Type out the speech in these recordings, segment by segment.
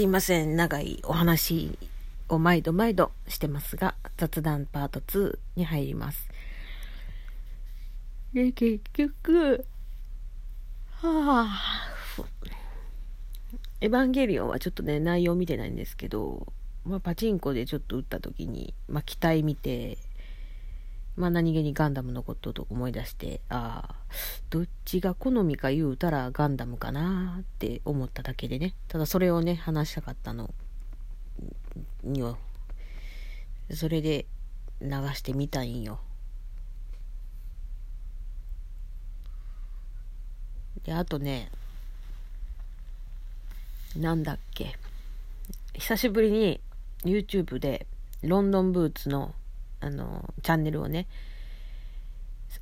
すいません。長いお話を毎度毎度してますが、雑談パート2に入ります。で、結局、はぁ、エヴァンゲリオンはちょっとね、内容見てないんですけど、まあ、パチンコでちょっと打った時に、まあ、機体見て、まあ、何気にガンダムのことと思い出して、ああ、どっちが好みか言うたらガンダムかなって思っただけでね。ただそれをね、話したかったのには、それで流してみたいんよ。で、あとね、なんだっけ。久しぶりに YouTube でロンドンブーツのあの、チャンネルをね、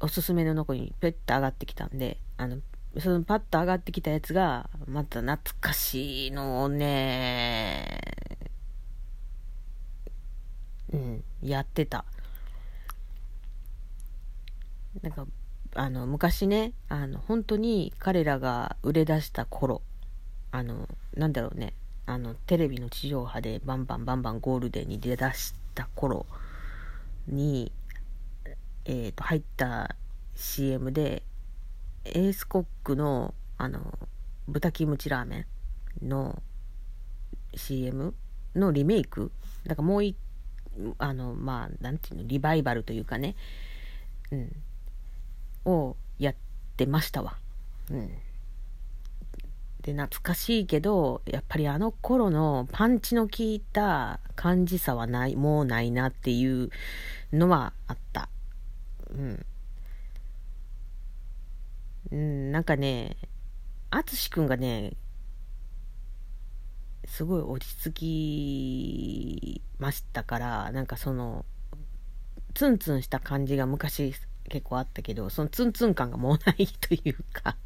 おすすめの残にペッと上がってきたんで、あの、そのパッと上がってきたやつが、また懐かしいのをね、うん、やってた。なんか、あの、昔ね、あの、本当に彼らが売れ出した頃、あの、なんだろうね、あの、テレビの地上波でバンバンバンバンゴールデンに出だした頃に、えー、と、入った CM で、エースコックの、あの、豚キムチラーメンの CM のリメイクだからもう一あの、まあ、なんていうの、リバイバルというかね、うん、をやってましたわ。うん。で、懐かしいけど、やっぱりあの頃のパンチの効いた感じさはない、もうないなっていうのはあった。うん。うん、なんかね、淳くんがね、すごい落ち着きましたから、なんかその、ツンツンした感じが昔結構あったけど、そのツンツン感がもうないというか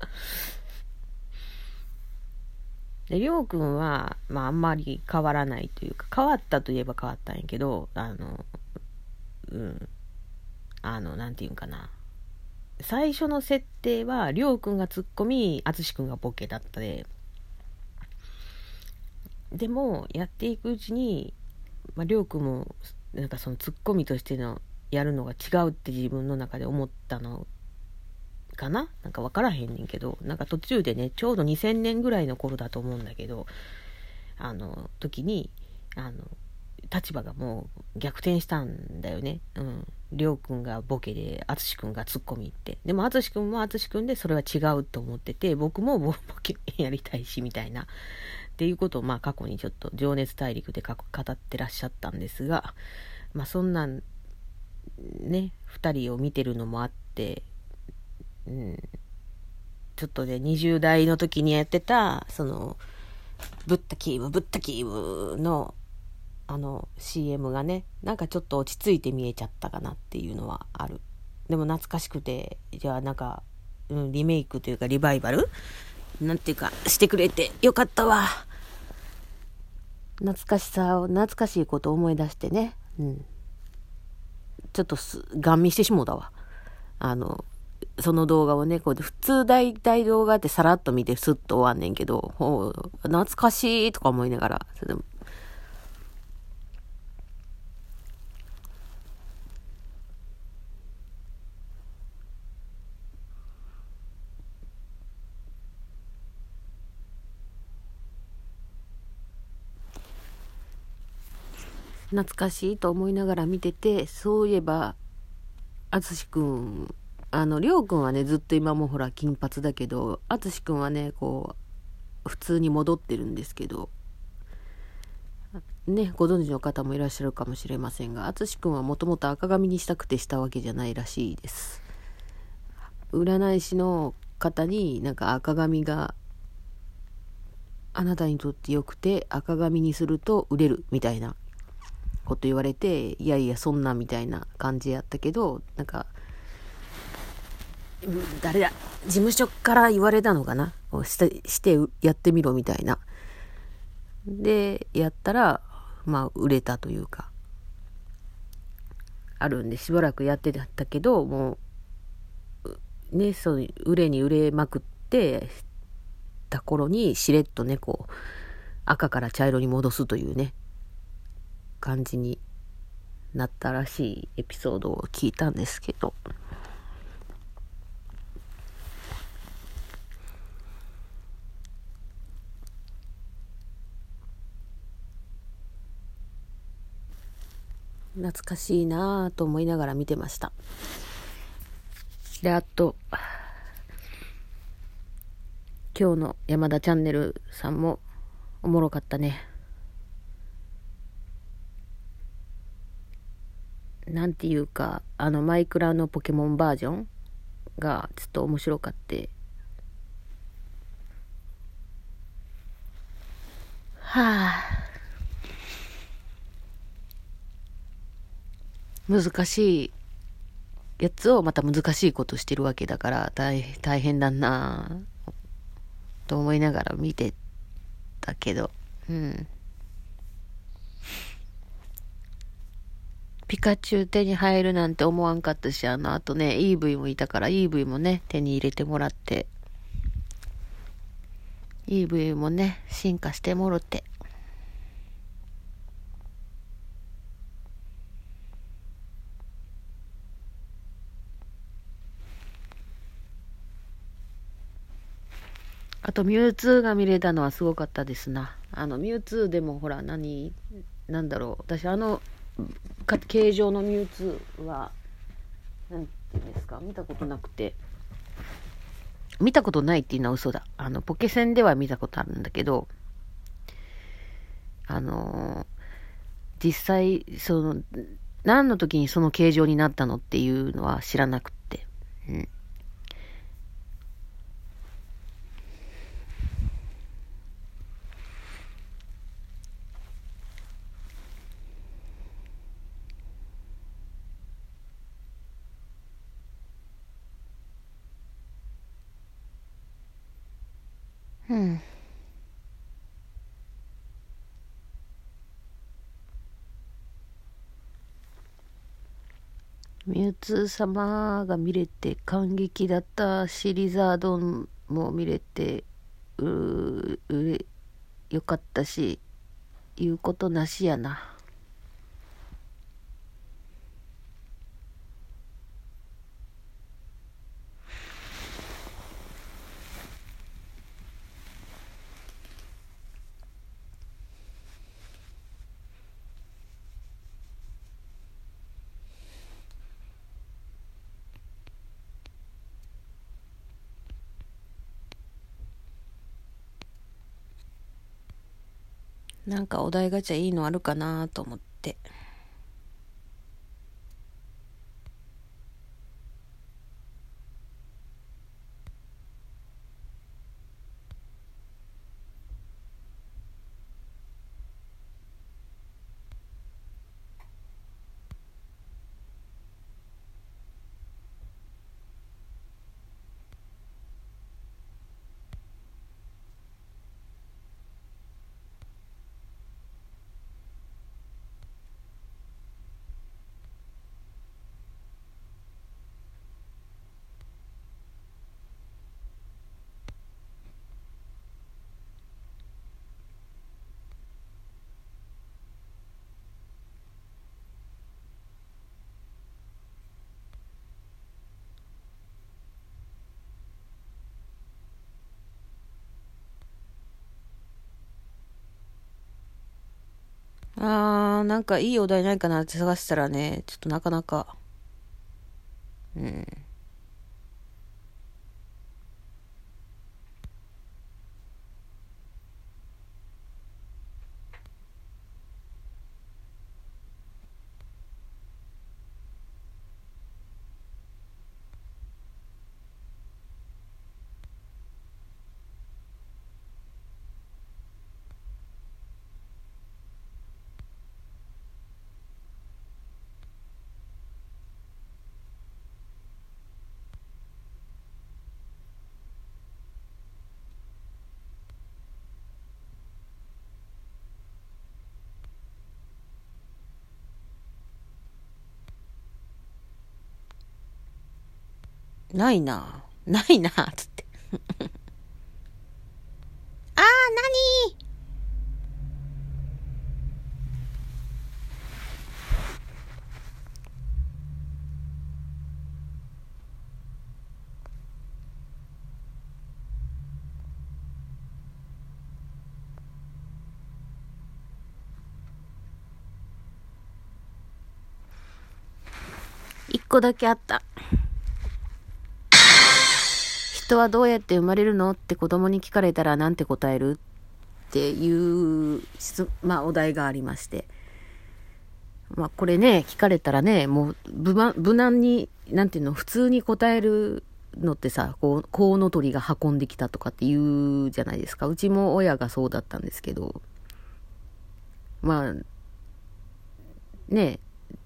で、りょうくんは、まああんまり変わらないというか、変わったといえば変わったんやけど、あの、うん、あの、なんていうんかな。最初の設定は、りょうくんがツッコミ、あつしくんがボケだったで、でも、やっていくうちに、まあ、りょうくんも、なんかそのツッコミとしてのやるのが違うって自分の中で思ったのかな？なんか分からへんねんけど、なんか途中でね、ちょうど2000年ぐらいの頃だと思うんだけど、あの、時に、あの、立場がもう逆転したんだよね。うん。りょうくんがボケで、あつしくんがツッコミって。でも、あつしくんもあつしくんでそれは違うと思ってて、僕もボケやりたいし、みたいな。っていうことを、まあ、過去にちょっと情熱大陸で語ってらっしゃったんですが、まあ、そんなね2人を見てるのもあって、うん、ちょっとね20代の時にやってたそのブッダキームブッダキームのあの CM がねなんかちょっと落ち着いて見えちゃったかなっていうのはある。でも懐かしくてじゃあなんか、うん、リメイクというかリバイバル？なんていうかしてくれてよかったわ。懐かしさを懐かしいことを思い出してね。うん。ちょっとす、ガン見してしもうたわ。あの、その動画をね、こう、普通大体動画ってさらっと見てスッと終わんねんけど、ほう、懐かしいとか思いながら、懐かしいと思いながら見てて、そういえば、淳くん、あの、りょうくんはね、ずっと今もほら金髪だけど、淳くんはね、こう、普通に戻ってるんですけど、ね、ご存知の方もいらっしゃるかもしれませんが、淳くんはもともと赤髪にしたくてしたわけじゃないらしいです。占い師の方になんか赤髪があなたにとって良くて赤髪にすると売れるみたいなこと言われて、いやいや、そんなみたいな感じやったけど、なんか、誰だ、事務所から言われたのかな？してしてやってみろみたいな。で、やったら、まあ、売れたというか、あるんで、しばらくやってたけど、もう、ね、そう、売れに売れまくってた頃に、しれっとね、こう、赤から茶色に戻すというね、感じになったらしいエピソードを聞いたんですけど、懐かしいなぁと思いながら見てました。で、あと、今日の山田チャンネルさんもおもろかったね。なんていうか、あのマイクラのポケモンバージョンがちょっと面白かって。はあ。難しいやつをまた難しいことしてるわけだから大大変だなと思いながら見てたけど、うん。ピカチュウ手に入るなんて思わんかったし、あの、あとね、EV もいたから EV もね、手に入れてもらって、EV もね、進化してもろて、と、ミュウツーが見れたのはすごかったですな。あの、ミュウツーでもほら、何、なんだろう。私、あの、形状のミュウツーは、なんていうんですか、見たことなくて。見たことないっていうのは嘘だ。あの、ポケセンでは見たことあるんだけど、あの実際、その、何の時にその形状になったのっていうのは知らなくって。うん。うん。ミュウツー様が見れて感激だったシリザードンも見れてううよかったし言うことなしやな。なんかお題ガチャいいのあるかなと思って。あー、なんかいいお題ないかなって探したらね、ちょっとなかなか。うん。ないな。ないな、つって。あー、なに一個だけあった。人はどうやって生まれるのって子供に聞かれたらなんて答えるっていう、まあ、お題がありまして。まあ、これね、聞かれたらね、もう無、無難に、なんていうの、普通に答えるのってさ、こう、コウノトリが運んできたとかって言うじゃないですか。うちも親がそうだったんですけど、まあ、ね、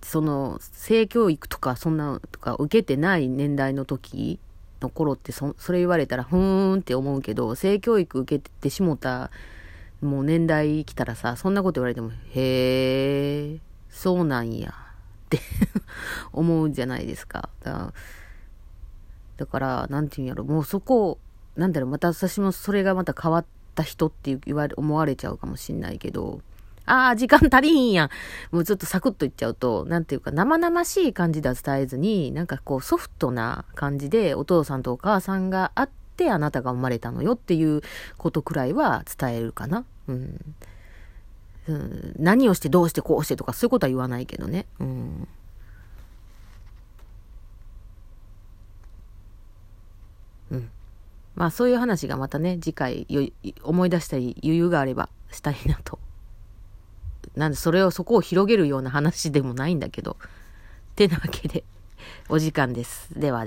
その、性教育とか、そんなとか受けてない年代の時の頃ってそ、それ言われたら、ふーんって思うけど、性教育受けてしもた、もう年代来たらさ、そんなこと言われても、へー、そうなんや、って 思うじゃないですか。だからだから、なんていうんやろ、もうそこなんだろう、また私もそれがまた変わった人って言われ、思われちゃうかもしんないけど、ああ、時間足りんやん。もうちょっとサクッと言っちゃうと、なんていうか、生々しい感じでは伝えずに、なんかこう、ソフトな感じで、お父さんとお母さんがあって、あなたが生まれたのよっていうことくらいは伝えるかな。うん。うん、何をしてどうしてこうしてとかそういうことは言わないけどね。うん。うん。まあそういう話がまたね、次回思い出したり余裕があればしたいなと。なんでそれをそこを広げるような話でもないんだけど。ってなわけで、お時間です。では